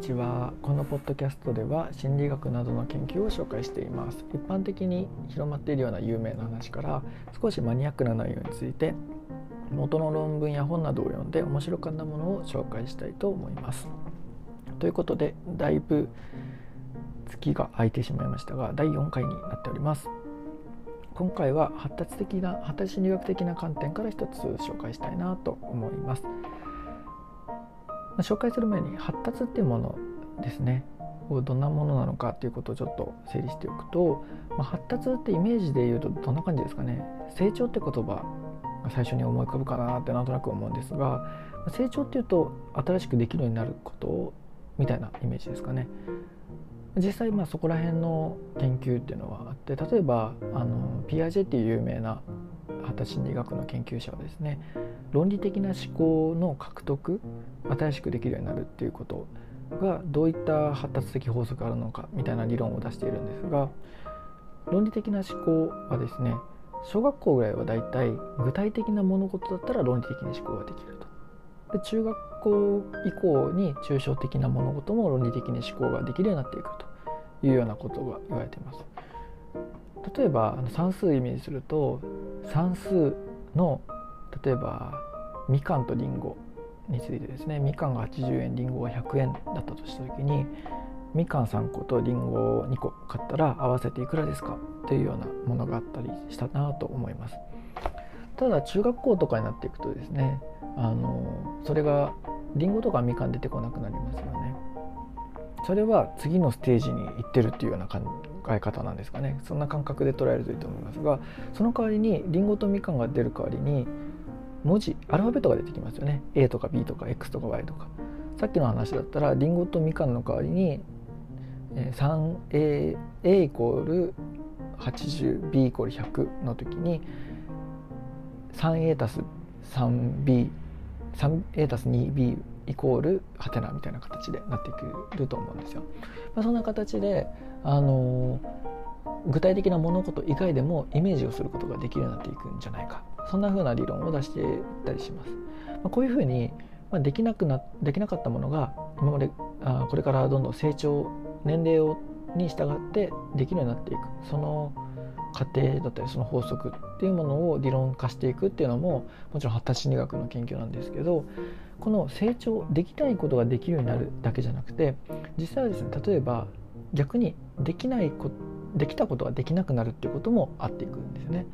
ちは。このポッドキャストでは心理学などの研究を紹介しています。一般的に広まっているような有名な話から少しマニアックな内容について元の論文や本などを読んで面白かったものを紹介したいと思います。ということでだいぶ月が空いてしまいましたが第4回になっております。今回は発達的な発達心理学的な観点から一つ紹介したいなと思います。紹介する前に発達っていうものですね。どんなものなのかっていうことをちょっと整理しておくと、まあ、発達ってイメージで言うとどんな感じですかね。成長って言葉が最初に思い浮かぶかなってなんとなく思うんですが成長っていうと新しくできるようになることみたいなイメージですかね。実際まあそこら辺の研究っていうのはあって例えばあのピアジェっていう有名な発達心理学の研究者はですね論理的な思考の獲得新しくできるようになるっていうことがどういった発達的法則があるのかみたいな理論を出しているんですが論理的な思考はですね小学校ぐらいはだいたい具体的な物事だったら論理的に思考ができると。で中学校以降に抽象的な物事も論理的に思考ができるようになっていくというようなことが言われています。例えば算数イメージすると算数の例えばみかんとりんごについてですね。みかんが80円りんごが100円だったとした時にみかん3個とりんご2個買ったら合わせていくらですか？っていうようなものがあったりしたなと思います。ただ中学校とかになっていくとですねあのそれがりんごとかみかん出てこなくなりますよね。それは次のステージに行ってるっていうような考え方なんですかね。そんな感覚で捉えるといいと思いますがその代わりにりんごとみかんが出る代わりに文字アルファベットが出てきますよね。A とか B とか X とか Y とか。さっきの話だったらりんごとみかんの代わりに 3A A イコール 80B イコール100の時に 3A 足す 3B 3A 足す 2B イコールハテナみたいな形でなってくると思うんですよ。まあ、そんな形で、あの、具体的な物事以外でもイメージをすることができるようになっていくんじゃないかそんな風な理論を出していったりします。まあ、こういうふうに、まあ、できなくなできなかったものが今まであこれからどんどん成長年齢をに従ってできるようになっていくその過程だったりその法則っていうものを理論化していくっていうのももちろん発達心理学の研究なんですけどこの成長できないことができるようになるだけじゃなくて実際はですね例えば逆にできないこできたことができなくなるっていうこともあっていくんですね。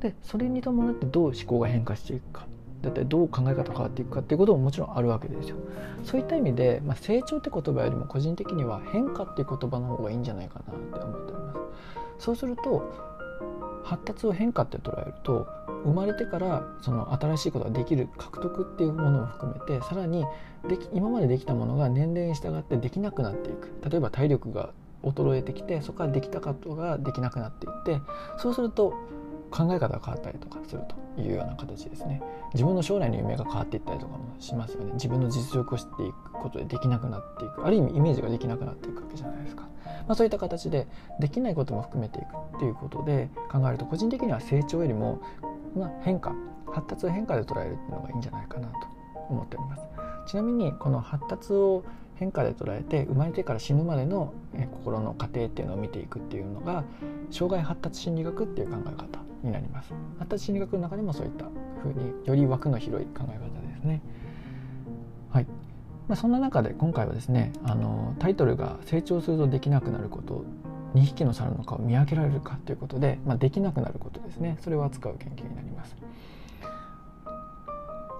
でそれに伴ってどう思考が変化していくかだったりどう考え方変わっていくかっていうことももちろんあるわけですよ。そういった意味で、まあ、成長って言葉よりも個人的には変化っていう言葉の方がいいんじゃないかなって思っております。そうすると発達を変化って捉えると生まれてからその新しいことができる獲得っていうものも含めてさらにでき今までできたものが年齢に従ってできなくなっていく例えば体力が衰えてきてそこからできたことができなくなっていってそうすると考え方が変わったりとかするというような形ですね。自分の将来の夢が変わっていったりとかもしますよね。自分の実力を知っていくことでできなくなっていく。ある意味イメージができなくなっていくわけじゃないですか、まあ、そういった形でできないことも含めていくっていうことで考えると個人的には成長よりも、まあ、変化発達を変化で捉えるっていうのがいいんじゃないかなと思っております。ちなみにこの発達を変化で捉えて生まれてから死ぬまでの心の過程っていうのを見ていくっていうのが障害発達心理学っていう考え方になります。発達心理学の中でもそういったふうにより枠の広い考え方ですね。はい。まあ、そんな中で今回はですねあのタイトルが「成長するとできなくなること2匹の猿の顔を見分けられるか」ということで、まあ、できなくなることですね。それを扱う研究になります。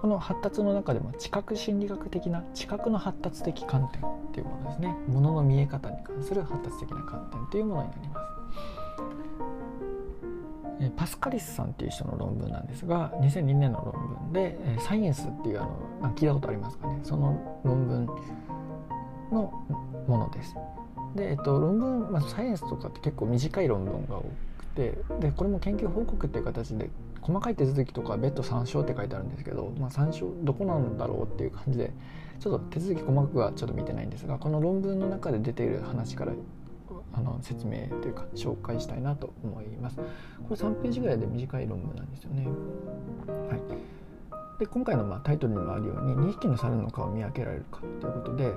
この発達の中でも知覚心理学的な知覚の発達的観点っていうものですね。ものの見え方に関する発達的な観点というものになります。パスカリスさんっていう人の論文なんですが2002年の論文で「サイエンス」っていうあの聞いたことありますかね。その論文のものです。で、えっと、論文、まあ、サイエンスとかって結構短い論文が多くてでこれも研究報告っていう形で細かい手続きとか別途参照って書いてあるんですけど、まあ、参照どこなんだろうっていう感じでちょっと手続き細かくはちょっと見てないんですがこの論文の中で出ている話からあの説明というか紹介したいなと思います。これ3ページぐらいで短い論文なんですよね。はい、で今回のまあタイトルにもあるように2匹の猿の顔を見分けられるかということで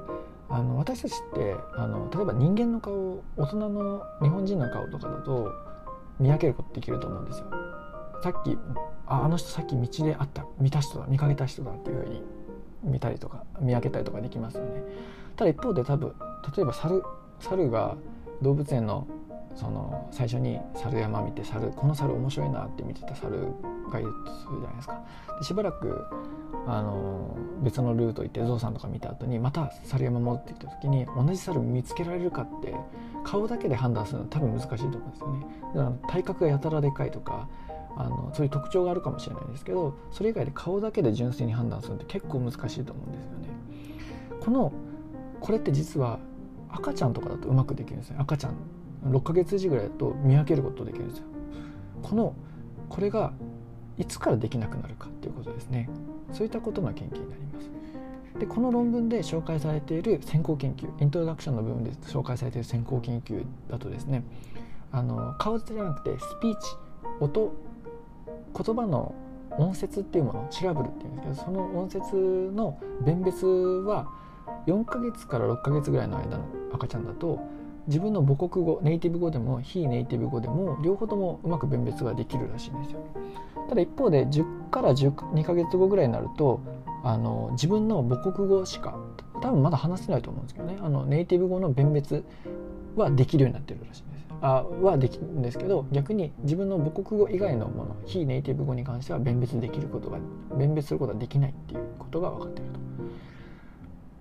あの私たちってあの例えば人間の顔大人の日本人の顔とかだと見分けることできると思うんですよ。さっきああの人さっき道で会った見た人だ見かけた人だっていうふうに見たりとか見分けたりとかできますよね。ただ一方で多分例えば猿猿が動物園のその最初に猿山見て猿この猿面白いなって見てた猿がいるとするじゃないですか。でしばらくあの別のルート行ってゾウさんとか見た後にまた猿山戻ってきた時に同じ猿見つけられるかって顔だけで判断するのは多分難しいと思うんですよね。だから体格がやたらでかいとかあのそういう特徴があるかもしれないですけどそれ以外で顔だけで純粋に判断するって結構難しいと思うんですよね。このこれって実は赤ちゃんとかだとうまくできるんですね赤ちゃん6ヶ月児ぐらいだと見分けることできるんですよ。このこれがいつからできなくなるかっていうことですねそういったことの研究になりますでこの論文で紹介されている先行研究イントロダクションの部分で紹介されている先行研究だとですねあの顔じゃなくてスピーチ音言葉の音節っていうものシラブルっていうんですけどその音節の弁別は4ヶ月から6ヶ月ぐらいの間の赤ちゃんだと自分の母国語ネイティブ語でも非ネイティブ語でも両方ともうまく弁別ができるらしいんですよ。ただ一方で10から12ヶ月後ぐらいになるとあの自分の母国語しか多分まだ話せないと思うんですけどねあのネイティブ語の弁別はできるようになってるらしいあはできるんですけど逆に自分の母国語以外のもの非ネイティブ語に関しては弁別できることが弁別することができないっていうことが分かっていると。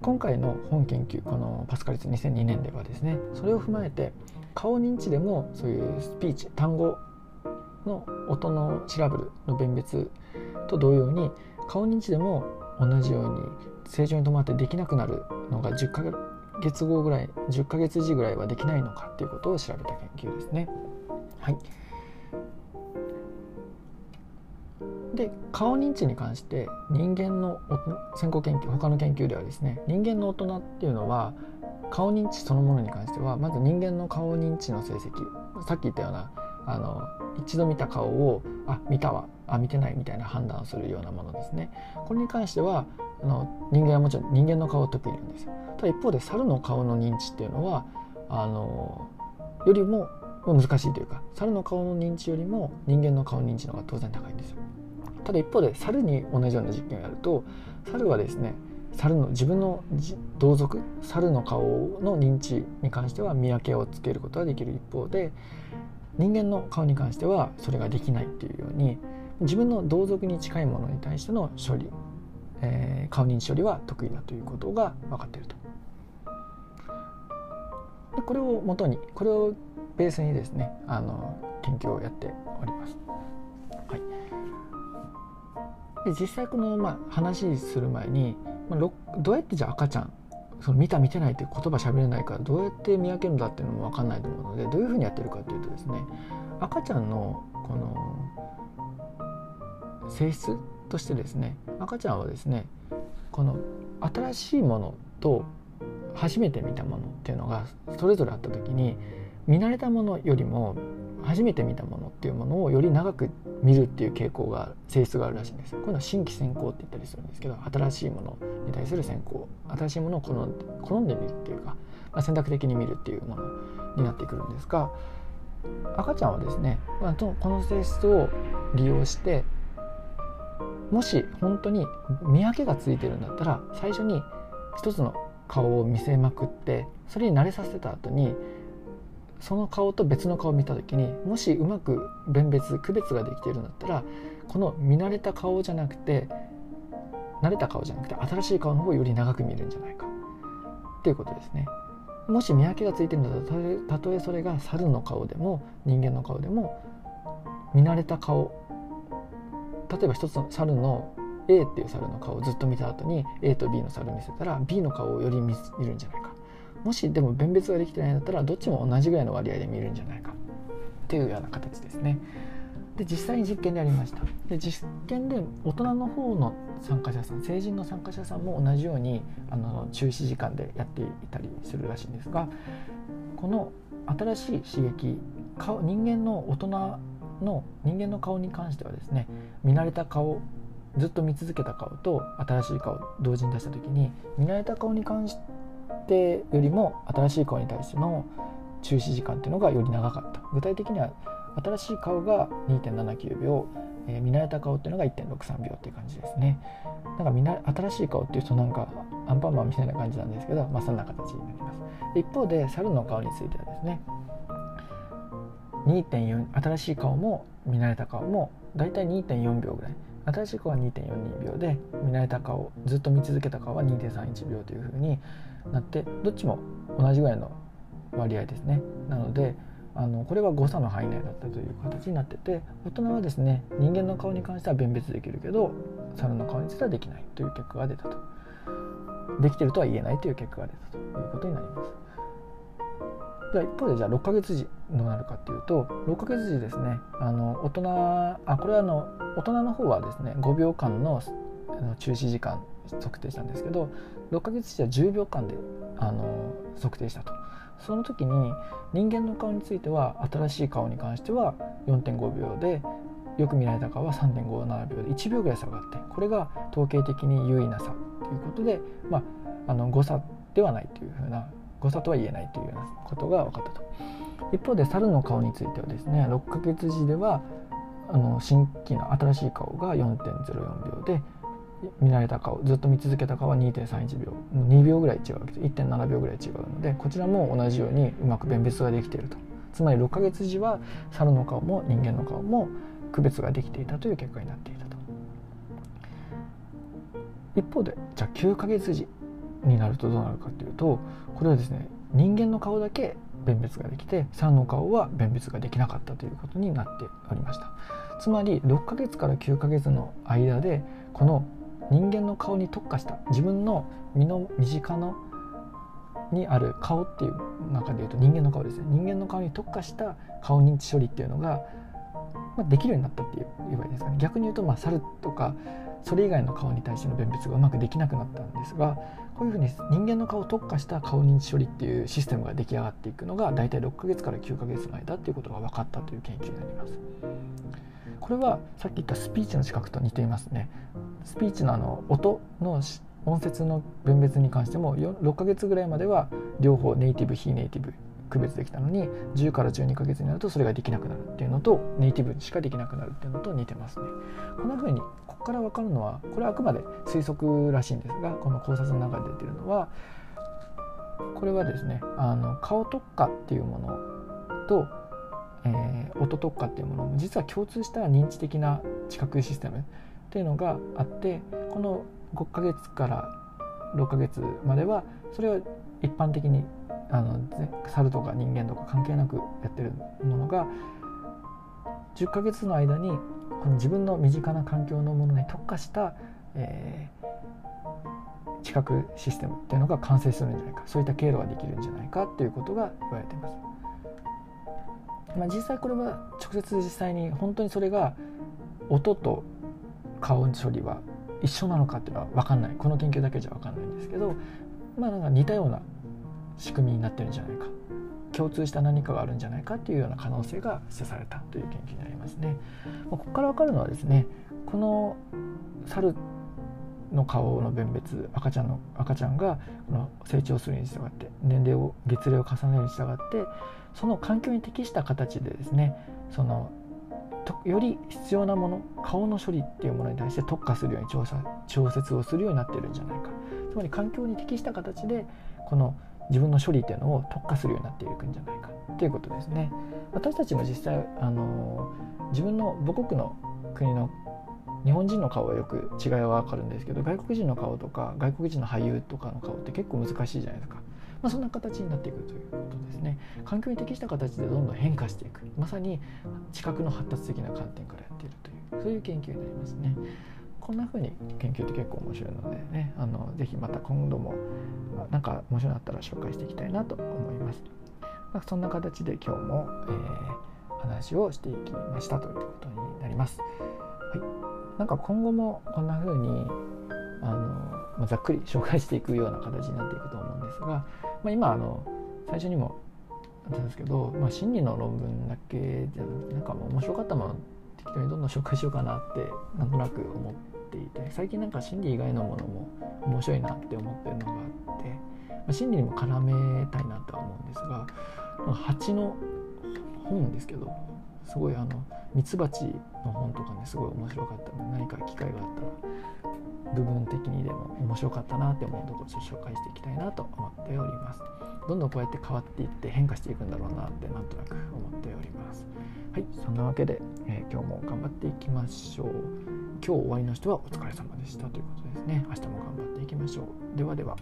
今回の本研究このパスカリス2002年ではですねそれを踏まえて顔認知でもそういうスピーチ単語の音のシラブルの弁別と同様に顔認知でも同じように正常に伴ってできなくなるのが10ヶ月後ぐらい10ヶ月時ぐらいはできないのかっていうことを調べた研究ですね。はい。で顔認知に関して人間の先行研究他の研究ではですね人間の大人っていうのは顔認知そのものに関してはまず人間の顔認知の成績。さっき言ったようなあの一度見た顔をあ見たわあ見てないみたいな判断をするようなものですね。これに関してはあの人間はもちろん人間の顔を得意なんですよ。ただ一方で猿の顔の認知っていうのはあのよりも難しいというか猿の顔の認知よりも人間の顔認知の方が当然高いんですよただ一方で猿に同じような実験をやると猿はですね猿の自分の同族猿の顔の認知に関しては見分けをつけることができる一方で人間の顔に関してはそれができないっていうように自分の同族に近いものに対しての処理、えー、顔認知処理は得意だということが分かっていると。でこれをもとにこれをベースにですねあの研究をやっております。はい、で実際この、まあ、話する前に、まあ、どうやってじゃあ赤ちゃんその見た見てないっていう言葉喋れないからどうやって見分けるんだっていうのも分かんないと思うのでどういうふうにやってるかというとですね赤ちゃんのこの性質としてですね赤ちゃんはですねこの新しいものと初めて見たものっていうのがそれぞれあった時に見慣れたものよりも初めて見たものっていうものをより長く見るっていう傾向が性質があるらしいんです。こういうのは新規先行って言ったりするんですけど新しいものに対する先行新しいものを好んで好んで見るっていうか、まあ、選択的に見るっていうものになってくるんですが赤ちゃんはですね、まあ、この性質を利用してもし本当に見分けがついてるんだったら最初に一つの顔を見せまくってそれに慣れさせた後にその顔と別の顔を見た時にもしうまく弁別区別ができているんだったらこの見慣れた顔じゃなくて慣れた顔じゃなくて新しい顔の方をより長く見るんじゃないかっていうことですね。もし見分けがついてるんだったらたとえそれが猿の顔でも人間の顔でも見慣れた顔例えば一つの猿の A っていう猿の顔をずっと見た後に A と B の猿を見せたら B の顔をより見るんじゃないか。もしでも弁別ができてないんだったらどっちも同じぐらいの割合で見るんじゃないか。っていうような形ですね。で実際に実験でやりました。で実験で大人の方の参加者さん成人の参加者さんも同じようにあの中止時間でやっていたりするらしいんですがこの新しい刺激顔人間の大人の人間の顔に関してはですね見慣れた顔ずっと見続けた顔と新しい顔同時に出した時に見慣れた顔に関し定よりも新しい顔に対しての注視時間っていうのがより長かった。具体的には新しい顔が2.79秒、えー、見慣れた顔っていうのが1.63秒っていう感じですね。なんか見な新しい顔っていうとなんかアンパンマンみたいな感じなんですけど、まあ、そんな形になります。一方で猿の顔についてはですね2.4新しい顔も見慣れた顔もだいたい2.4秒ぐらい。新しい顔は2.42秒で見慣れた顔ずっと見続けた顔は2.31秒というふうになってどっちも同じぐらいの割合ですね。なのであのこれは誤差の範囲内だったという形になってて大人はですね人間の顔に関しては辨別できるけど猿の顔についてはできないという結果が出たと。できてるとは言えないという結果が出たということになります。じゃあ一方でじゃあ6ヶ月時どうなるかっていうと6ヶ月時ですねあの大人あこれはあの大人の方はですね5秒間の中止時間測定したんですけど6ヶ月時は10秒間であの測定したと。その時に人間の顔については新しい顔に関しては4.5秒でよく見られた顔は3.57秒で1秒ぐらい下がってこれが統計的に優位な差ということで、まあ、あの誤差ではないというふうな誤差とは言えないというようなことが分かったと。一方で猿の顔についてはですね6ヶ月時ではあの新規の新しい顔が4.04秒で見られた顔ずっと見続けた顔は2.31秒2秒ぐらい違うわけです。1.7秒ぐらい違うのでこちらも同じようにうまく辨別ができていると。つまり6ヶ月時は猿の顔も人間の顔も区別ができていたという結果になっていたと。一方でじゃあ9ヶ月時。になるとどうなるかというとこれはですね人間の顔だけ辨別ができて猿の顔は辨別ができなかったということになっておりました。つまり6ヶ月から9ヶ月の間でこの人間の顔に特化した自分の身の身近のにある顔っていう中でいうと人間の顔ですね。人間の顔に特化した顔認知処理っていうのが、まあ、できるようになったっていう言えばいいですかね。逆に言うとまあ猿とかそれ以外の顔に対しての辨別がうまくできなくなったんですがこういうふうに人間の顔を特化した顔認知処理っていうシステムが出来上がっていくのが大体6ヶ月から9ヶ月の間っていうことが分かったという研究になります。これはさっき言ったスピーチの資格と似ていますね。スピーチのあの音の音節の分別に関しても6ヶ月ぐらいまでは両方ネイティブ非ネイティブ区別できたのに10から12ヶ月になるとそれができなくなるっていうのとネイティブにしかできなくなるっていうのと似てますね。こんな風にここから分かるのはこれはあくまで推測らしいんですがこの考察の中で出てるのはこれはですねあの顔特化っていうものと、えー、音特化っていうものも実は共通した認知的な知覚システムっていうのがあってこの5ヶ月から6ヶ月まではそれを一般的にあの猿とか人間とか関係なくやってるものが10ヶ月の間にこの自分の身近な環境のものに特化した、えー、知覚システムっていうのが完成するんじゃないかそういった経路ができるんじゃないかっていうことが言われています。まあ、実際これは直接実際に本当にそれが音と顔処理は一緒なのかっていうのは分かんないこの研究だけじゃ分かんないんですけどまあなんか似たような仕組みになってるんじゃないか共通した何かがあるんじゃないかっていうような可能性が示唆されたという研究になりますね。ここから分かるのはですねこの猿の顔の分別赤ちゃんの赤ちゃんがこの成長するに従って年齢を月齢を重ねるに従ってその環境に適した形でですねそのより必要なもの顔の処理っていうものに対して特化するように調査調節をするようになっているんじゃないかつまり環境に適した形でこの自分の処理っていうのを特化するようになっていくんじゃないかっていうことですね。私たちも実際あの自分の母国の国の日本人の顔はよく違いは分かるんですけど外国人の顔とか外国人の俳優とかの顔って結構難しいじゃないですか。まあ、そんな形になっていくということですね。環境に適した形でどんどん変化していく。まさに知覚の発達的な観点からやっているというそういう研究になりますね。こんな風に研究って結構面白いのでねあのぜひまた今度も何か面白いのあったら紹介していきたいなと思います、まあ、そんな形で今日も、えー、話をしていきましたということになります、はい、なんか今後もこんな風にあの、まあ、ざっくり紹介していくような形になっていくと思うんですが、まあ、今あの最初にもあったんですけど、まあ、心理の論文だけじゃなんかもう面白かったもの適当にどんどん紹介しようかなってなんとなく思っていて最近なんか心理以外のものも面白いなって思ってるのがあって、まあ、心理にも絡めたいなとは思うんですが蜂の本ですけどすごいあのミツバチの本とかねすごい面白かったの。で何か機会があったら部分的にでも面白かったなって思うところを紹介していきたいなと思っております。どんどんこうやって変わっていって変化していくんだろうなってなんとなく思っております。はいそんなわけで、えー、今日も頑張っていきましょう。今日終わりの人はお疲れ様でしたということですね。明日も頑張っていきましょう。ではでは。